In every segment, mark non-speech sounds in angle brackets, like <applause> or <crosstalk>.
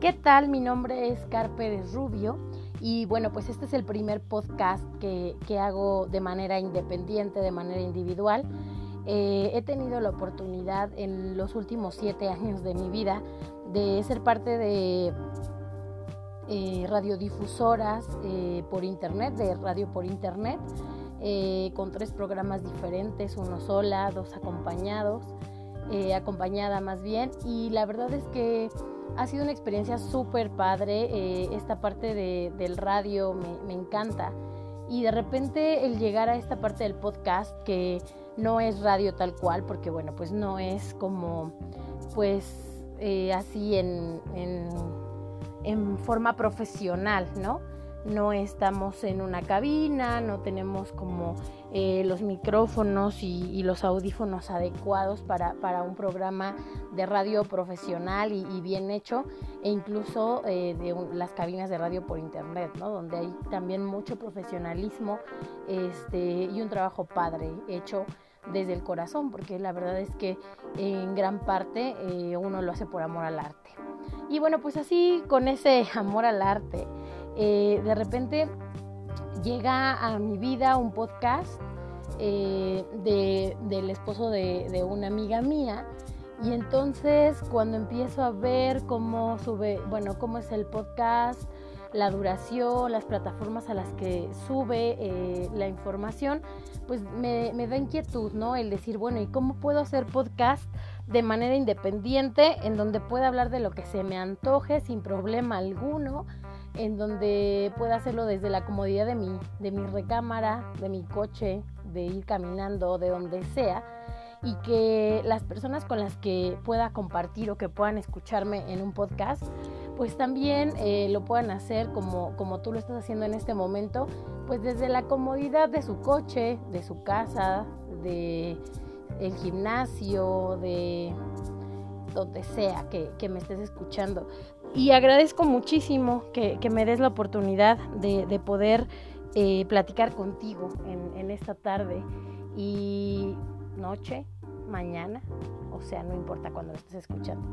¿Qué tal? Mi nombre es Carpe Rubio y bueno, pues este es el primer podcast que, hago de manera independiente, de manera individual. Eh, he tenido la oportunidad en los últimos siete años de mi vida de ser parte de eh, radiodifusoras eh, por internet, de radio por internet, con tres programas diferentes, uno sola, dos acompañados, acompañada más bien, y la verdad es que ha sido una experiencia súper padre. Eh, esta parte del radio me, encanta. Y de repente el llegar a esta parte del podcast, que no es radio tal cual, porque bueno, pues no es como, pues eh, así en, en forma profesional, ¿no? No estamos en una cabina, no tenemos como eh, los micrófonos y, los audífonos adecuados para, un programa de radio profesional y, bien hecho, e incluso eh, de las cabinas de radio por internet, ¿no? donde hay también mucho profesionalismo este, y un trabajo padre hecho desde el corazón, porque la verdad es que en gran parte eh, uno lo hace por amor al arte. Y bueno, pues así con ese <laughs> amor al arte, eh, de repente llega a mi vida un podcast eh, del esposo de, una amiga mía y entonces cuando empiezo a ver cómo sube, bueno, cómo es el podcast, la duración, las plataformas a las que sube eh, la información, pues me, me, da inquietud, ¿no? El decir, bueno, ¿y cómo puedo hacer podcast de manera independiente en donde pueda hablar de lo que se me antoje sin problema alguno? En donde pueda hacerlo desde la comodidad de mi, de mi recámara, de mi coche, de ir caminando, de donde sea, y que las personas con las que pueda compartir o que puedan escucharme en un podcast, pues también eh, lo puedan hacer como, como tú lo estás haciendo en este momento, pues desde la comodidad de su coche, de su casa, de el gimnasio, de donde sea que, que me estés escuchando y agradezco muchísimo que, me des la oportunidad de, poder eh, platicar contigo en, esta tarde y noche, mañana, o sea, no importa cuando lo estés escuchando.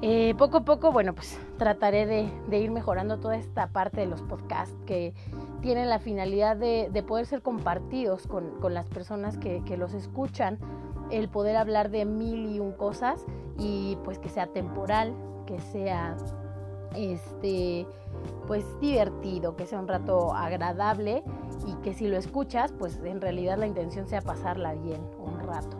Eh, poco a poco, bueno, pues trataré de, ir mejorando toda esta parte de los podcasts que tienen la finalidad de, poder ser compartidos con, las personas que, que, los escuchan, el poder hablar de mil y un cosas y pues que sea temporal, que sea este pues divertido, que sea un rato agradable y que si lo escuchas, pues en realidad la intención sea pasarla bien un rato.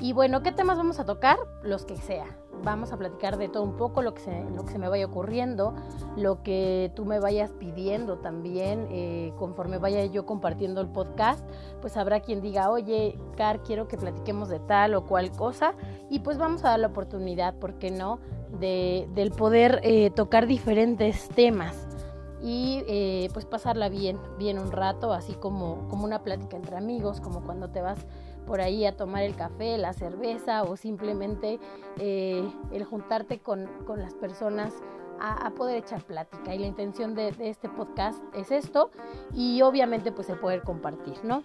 Y bueno, ¿qué temas vamos a tocar? Los que sea. Vamos a platicar de todo un poco, lo que se, lo que se me vaya ocurriendo, lo que tú me vayas pidiendo también, eh, conforme vaya yo compartiendo el podcast, pues habrá quien diga, oye, Car, quiero que platiquemos de tal o cual cosa, y pues vamos a dar la oportunidad, ¿por qué no?, de, del poder eh, tocar diferentes temas y eh, pues pasarla bien, bien un rato, así como, como una plática entre amigos, como cuando te vas por ahí a tomar el café, la cerveza o simplemente eh, el juntarte con, las personas a, poder echar plática. Y la intención de, este podcast es esto y obviamente pues el poder compartir, ¿no?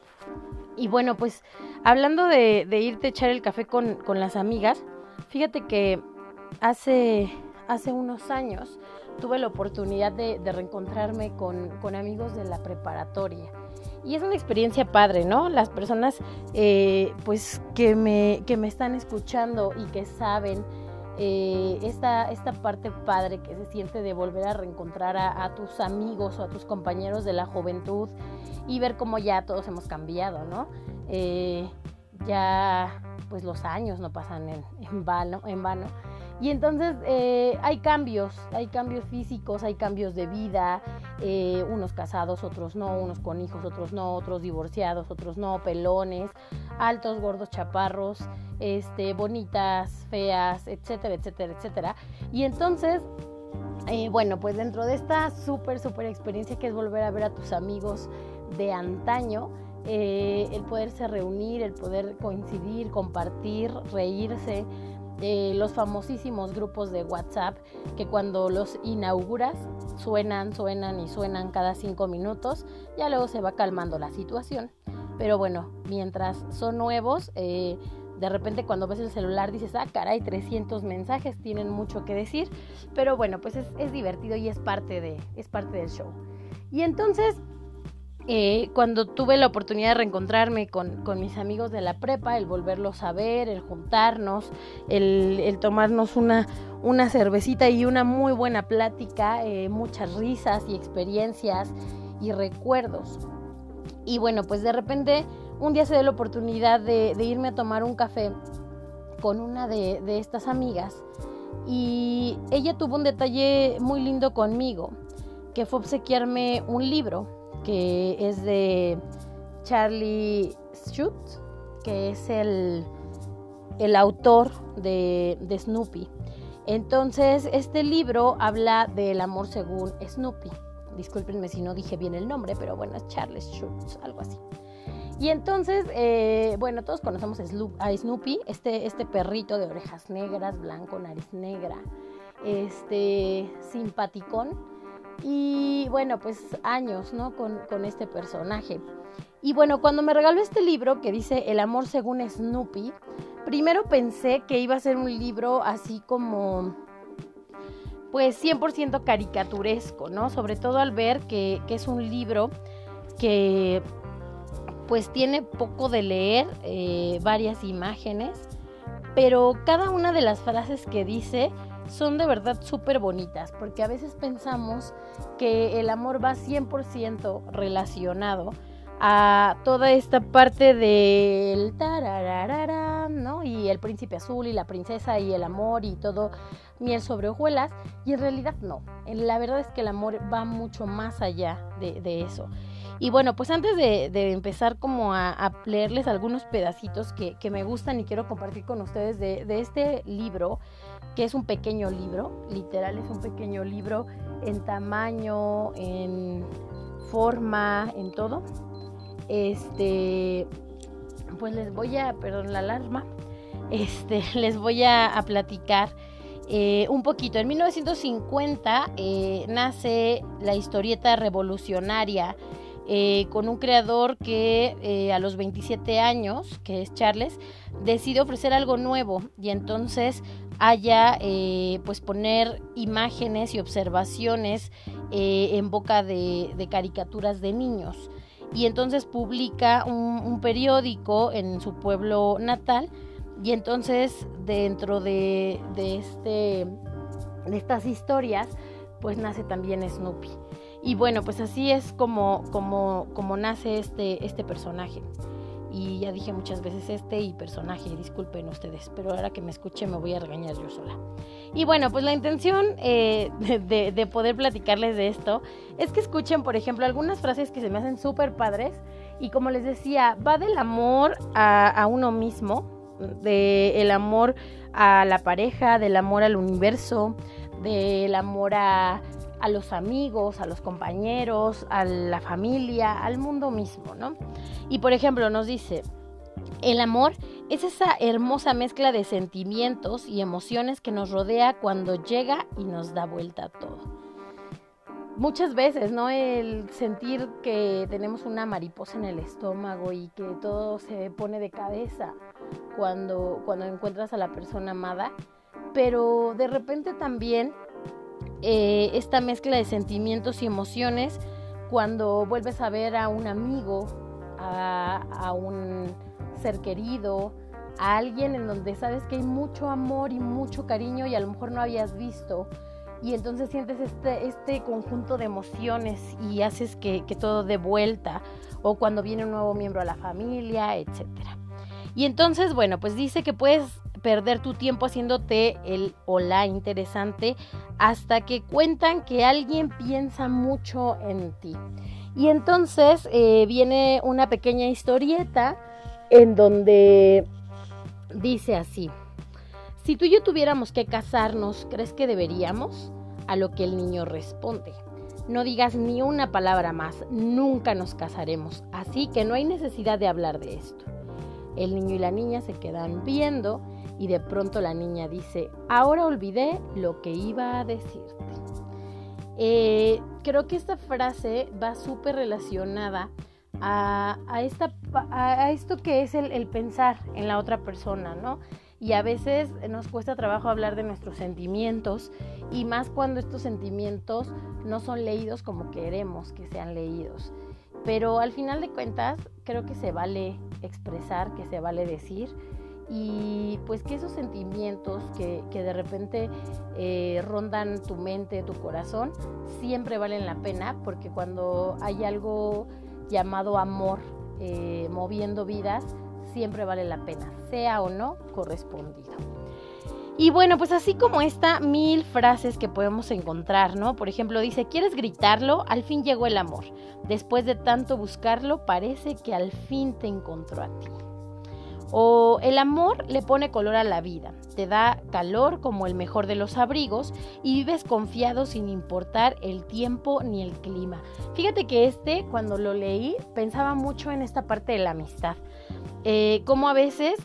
Y bueno, pues hablando de, irte a echar el café con, con las amigas, fíjate que hace, hace unos años tuve la oportunidad de, reencontrarme con, amigos de la preparatoria. Y es una experiencia padre, ¿no? Las personas eh, pues que me, que me están escuchando y que saben eh, esta, esta parte padre que se siente de volver a reencontrar a, tus amigos o a tus compañeros de la juventud y ver cómo ya todos hemos cambiado, ¿no? Eh, ya pues los años no pasan en, en vano. En vano y entonces eh, hay cambios, hay cambios físicos, hay cambios de vida, eh, unos casados, otros no, unos con hijos, otros no, otros divorciados, otros no, pelones, altos, gordos, chaparros, este, bonitas, feas, etcétera, etcétera, etcétera. Y entonces, eh, bueno, pues dentro de esta súper, súper experiencia que es volver a ver a tus amigos de antaño, el poderse reunir, el poder coincidir, compartir, reírse, los famosísimos grupos de WhatsApp que cuando los inauguras suenan, suenan y suenan cada cinco minutos, ya luego se va calmando la situación. Pero bueno, mientras son nuevos, eh, De repente cuando ves el celular dices, ah, caray, 300 mensajes, tienen mucho que decir, pero bueno, pues es, es divertido y es parte, de, es parte del show. Y entonces eh, cuando tuve la oportunidad de reencontrarme con, mis amigos de la prepa, el volverlos a ver, el juntarnos, el, tomarnos una, una, cervecita y una muy buena plática, eh, muchas risas y experiencias y recuerdos. Y bueno, pues de repente un día se dio la oportunidad de, irme a tomar un café con una de, de estas amigas y ella tuvo un detalle muy lindo conmigo, que fue obsequiarme un libro que es de Charlie Schutz, que es el, el autor de, de, Snoopy. Entonces, este libro habla del amor según Snoopy. Discúlpenme si no dije bien el nombre, pero bueno, es Charlie Schutz, algo así. Y entonces, eh, bueno, todos conocemos a Snoopy, este, este perrito de orejas negras, blanco, nariz negra, este simpaticón y bueno, pues años, ¿no? Con, con este personaje. Y bueno, cuando me regaló este libro que dice El amor según Snoopy, primero pensé que iba a ser un libro así como pues 100% caricaturesco, ¿no? Sobre todo al ver que, es un libro que pues tiene poco de leer, eh, varias imágenes, pero cada una de las frases que dice son de verdad súper bonitas, porque a veces pensamos que el amor va 100% relacionado a toda esta parte del ¿no? Y el príncipe azul y la princesa y el amor y todo miel sobre hojuelas, y en realidad no. La verdad es que el amor va mucho más allá de, eso. Y bueno, pues antes de, empezar como a, leerles algunos pedacitos que, me gustan y quiero compartir con ustedes de, de este libro, que es un pequeño libro, literal es un pequeño libro en tamaño, en forma, en todo. Este, pues les voy a, perdón la alarma, <laughs> este, les voy a, platicar eh, un poquito. En 1950 eh, nace la historieta revolucionaria eh, con un creador que a los 27 años, que es Charles, decide ofrecer algo nuevo y entonces haya eh, pues poner imágenes y observaciones eh, en boca de, caricaturas de niños. Y entonces publica un, periódico en su pueblo natal y entonces dentro de, este de estas historias pues nace también Snoopy. Y bueno pues así es como como como nace este este personaje y ya dije muchas veces este y personaje, disculpen ustedes, pero ahora que me escuche me voy a regañar yo sola. Y bueno, pues la intención eh, <laughs> de, poder platicarles de esto es que escuchen, por ejemplo, algunas frases que se me hacen súper padres y como les decía, va del amor a, uno mismo, del amor a la pareja, del amor al universo, del amor a a los amigos, a los compañeros, a la familia, al mundo mismo, ¿no? Y por ejemplo nos dice, el amor es esa hermosa mezcla de sentimientos y emociones que nos rodea cuando llega y nos da vuelta a todo. Muchas veces, ¿no? El sentir que tenemos una mariposa en el estómago y que todo se pone de cabeza cuando, cuando encuentras a la persona amada, pero de repente también eh, esta mezcla de sentimientos y emociones cuando vuelves a ver a un amigo, a, un ser querido, a alguien en donde sabes que hay mucho amor y mucho cariño y a lo mejor no habías visto. Y entonces sientes este, este conjunto de emociones y haces que, que todo dé vuelta. O cuando viene un nuevo miembro a la familia, etc. Y entonces, bueno, pues dice que puedes perder tu tiempo haciéndote el hola interesante hasta que cuentan que alguien piensa mucho en ti. Y entonces eh, viene una pequeña historieta en donde dice así, si tú y yo tuviéramos que casarnos, ¿crees que deberíamos? A lo que el niño responde, no digas ni una palabra más, nunca nos casaremos, así que no hay necesidad de hablar de esto. El niño y la niña se quedan viendo y de pronto la niña dice, ahora olvidé lo que iba a decirte. Eh, creo que esta frase va súper relacionada a, esto que es el pensar en la otra persona, ¿no? y a veces nos cuesta trabajo hablar de nuestros sentimientos y más cuando estos sentimientos no son leídos como queremos que sean leídos. Pero al final de cuentas creo que se vale expresar, que se vale decir y pues que esos sentimientos que, de repente eh, rondan tu mente, tu corazón, siempre valen la pena porque cuando hay algo llamado amor eh, moviendo vidas, siempre vale la pena, sea o no correspondido. Y bueno, pues así como esta, mil frases que podemos encontrar, ¿no? Por ejemplo, dice, ¿quieres gritarlo? Al fin llegó el amor. Después de tanto buscarlo, parece que al fin te encontró a ti. O el amor le pone color a la vida, te da calor como el mejor de los abrigos y vives confiado sin importar el tiempo ni el clima. Fíjate que este, cuando lo leí, pensaba mucho en esta parte de la amistad. Eh, como a veces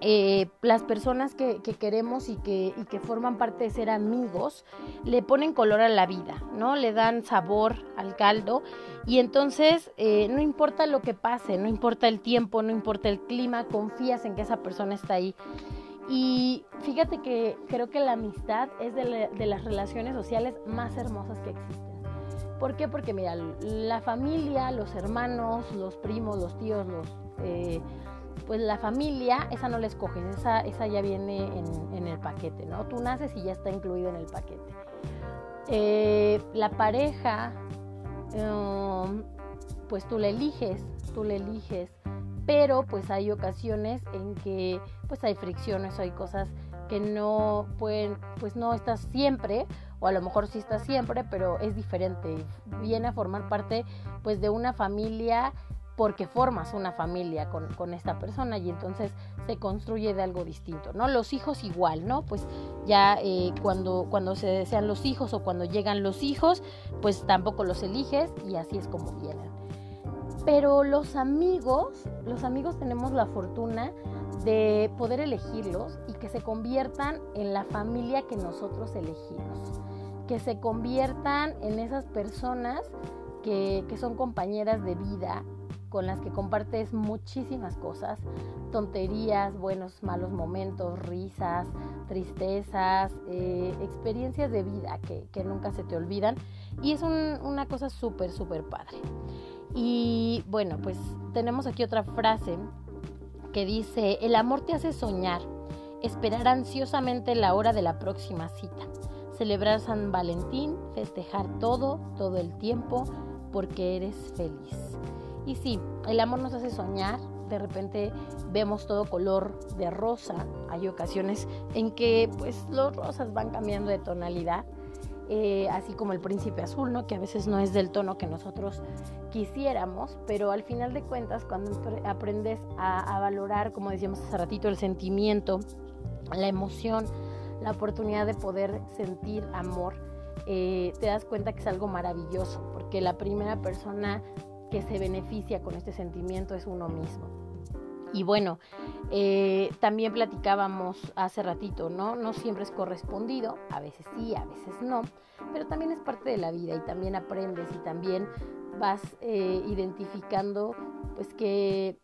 eh, las personas que, queremos y que, forman parte de ser amigos le ponen color a la vida, ¿no? Le dan sabor al caldo y entonces eh, no importa lo que pase, no importa el tiempo, no importa el clima, confías en que esa persona está ahí. Y fíjate que creo que la amistad es de, de las relaciones sociales más hermosas que existen. ¿Por qué? Porque mira, la familia, los hermanos, los primos, los tíos, los eh, pues la familia, esa no la escoges, esa, esa ya viene en, el paquete, ¿no? Tú naces y ya está incluido en el paquete. Eh, la pareja, um, pues tú la eliges, tú la eliges, pero pues hay ocasiones en que pues hay fricciones, hay cosas que no pueden, pues no estás siempre, o a lo mejor sí estás siempre, pero es diferente, viene a formar parte pues de una familia porque formas una familia con, esta persona y entonces se construye de algo distinto, ¿no? Los hijos igual, ¿no? Pues ya eh, cuando, cuando se desean los hijos o cuando llegan los hijos, pues tampoco los eliges y así es como vienen. Pero los amigos, los amigos tenemos la fortuna de poder elegirlos y que se conviertan en la familia que nosotros elegimos, que se conviertan en esas personas que, que son compañeras de vida, con las que compartes muchísimas cosas, tonterías, buenos, malos momentos, risas, tristezas, eh, experiencias de vida que, nunca se te olvidan y es una cosa súper, súper padre. Y bueno, pues tenemos aquí otra frase que dice, el amor te hace soñar, esperar ansiosamente la hora de la próxima cita, celebrar San Valentín, festejar todo, todo el tiempo, porque eres feliz. Y sí, el amor nos hace soñar, de repente vemos todo color de rosa, hay ocasiones en que pues los rosas van cambiando de tonalidad, eh, así como el príncipe azul, ¿no? que a veces no es del tono que nosotros quisiéramos, pero al final de cuentas cuando aprendes a, valorar, como decíamos hace ratito, el sentimiento, la emoción, la oportunidad de poder sentir amor, eh, te das cuenta que es algo maravilloso, porque la primera persona que se beneficia con este sentimiento es uno mismo. Y bueno, eh, también platicábamos hace ratito, ¿no? No siempre es correspondido, a veces sí, a veces no, pero también es parte de la vida y también aprendes y también vas eh, identificando pues que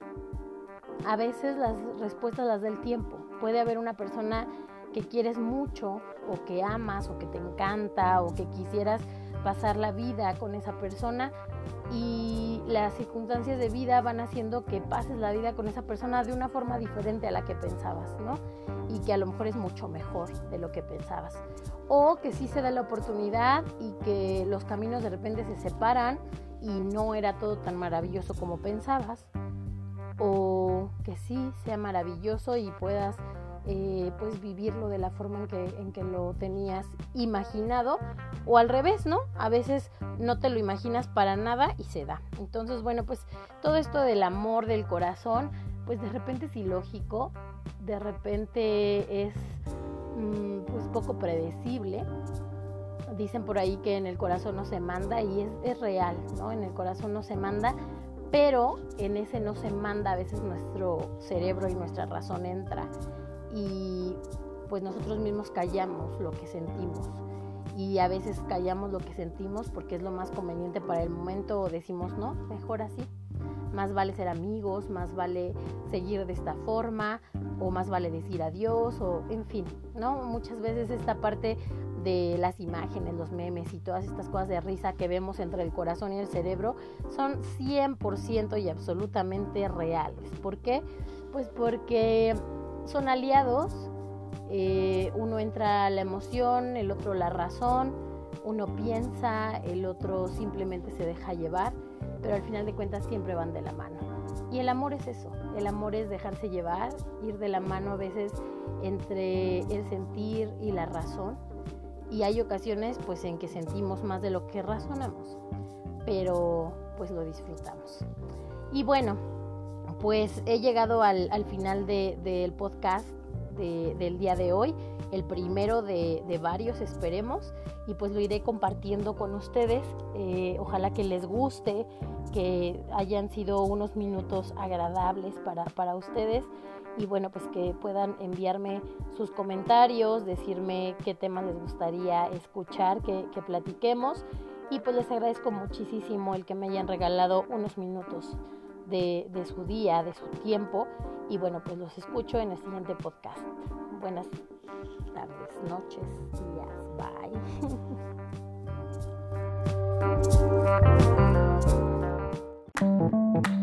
a veces las respuestas las da el tiempo. Puede haber una persona que quieres mucho o que amas o que te encanta o que quisieras pasar la vida con esa persona, y las circunstancias de vida van haciendo que pases la vida con esa persona de una forma diferente a la que pensabas, ¿no? Y que a lo mejor es mucho mejor de lo que pensabas. O que sí se da la oportunidad y que los caminos de repente se separan y no era todo tan maravilloso como pensabas. O que sí sea maravilloso y puedas eh, pues vivirlo de la forma en que, en que lo tenías imaginado o al revés, ¿no? A veces no te lo imaginas para nada y se da. Entonces, bueno, pues todo esto del amor del corazón, pues de repente es ilógico, de repente es mm, pues poco predecible. Dicen por ahí que en el corazón no se manda y es, es real, ¿no? En el corazón no se manda, pero en ese no se manda a veces nuestro cerebro y nuestra razón entra y pues nosotros mismos callamos lo que sentimos y a veces callamos lo que sentimos porque es lo más conveniente para el momento o decimos no, mejor así, más vale ser amigos, más vale seguir de esta forma, o más vale decir adiós, o en fin, ¿no? Muchas veces esta parte de las imágenes, los memes y todas estas cosas de risa que vemos entre el corazón y el cerebro son 100% y absolutamente reales. ¿Por qué? Pues porque son aliados, eh, uno entra la emoción, el otro la razón, uno piensa, el otro simplemente se deja llevar, pero al final de cuentas siempre van de la mano. Y el amor es eso, el amor es dejarse llevar, ir de la mano a veces entre el sentir y la razón. Y hay ocasiones pues en que sentimos más de lo que razonamos, pero pues lo disfrutamos. Y bueno, pues he llegado al, final del podcast del día de hoy el primero de, varios, esperemos, y pues lo iré compartiendo con ustedes. Eh, ojalá que les guste, que hayan sido unos minutos agradables para, para ustedes y bueno, pues que puedan enviarme sus comentarios, decirme qué temas les gustaría escuchar, que platiquemos y pues les agradezco muchísimo el que me hayan regalado unos minutos de, de su día, de su tiempo. Y bueno, pues los escucho en el siguiente podcast. Buenas tardes, noches, días. Bye. <laughs>